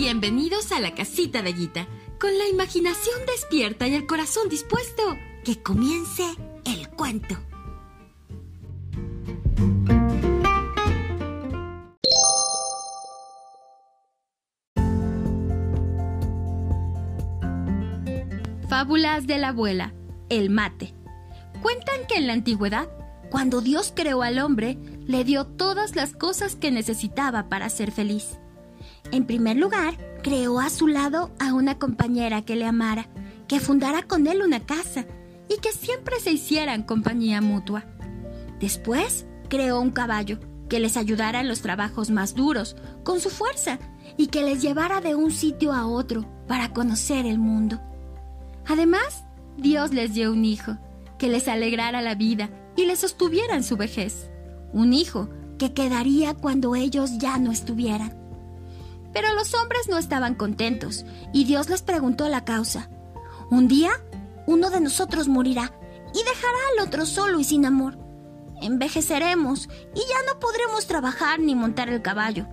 Bienvenidos a la casita de Guita, con la imaginación despierta y el corazón dispuesto. Que comience el cuento. Fábulas de la abuela, el mate. Cuentan que en la antigüedad, cuando Dios creó al hombre, le dio todas las cosas que necesitaba para ser feliz. En primer lugar, creó a su lado a una compañera que le amara, que fundara con él una casa y que siempre se hicieran compañía mutua. Después, creó un caballo que les ayudara en los trabajos más duros, con su fuerza, y que les llevara de un sitio a otro para conocer el mundo. Además, Dios les dio un hijo, que les alegrara la vida y les sostuviera en su vejez. Un hijo que quedaría cuando ellos ya no estuvieran. Pero los hombres no estaban contentos y Dios les preguntó la causa. Un día, uno de nosotros morirá y dejará al otro solo y sin amor. Envejeceremos y ya no podremos trabajar ni montar el caballo.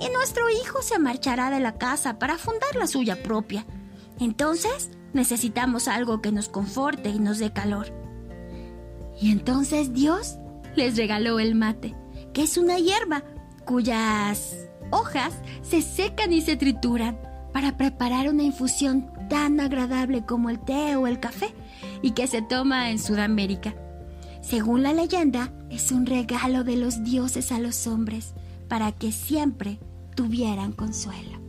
Y nuestro hijo se marchará de la casa para fundar la suya propia. Entonces necesitamos algo que nos conforte y nos dé calor. Y entonces Dios les regaló el mate, que es una hierba cuyas hojas se secan y se trituran para preparar una infusión tan agradable como el té o el café y que se toma en Sudamérica. Según la leyenda, es un regalo de los dioses a los hombres para que siempre tuvieran consuelo.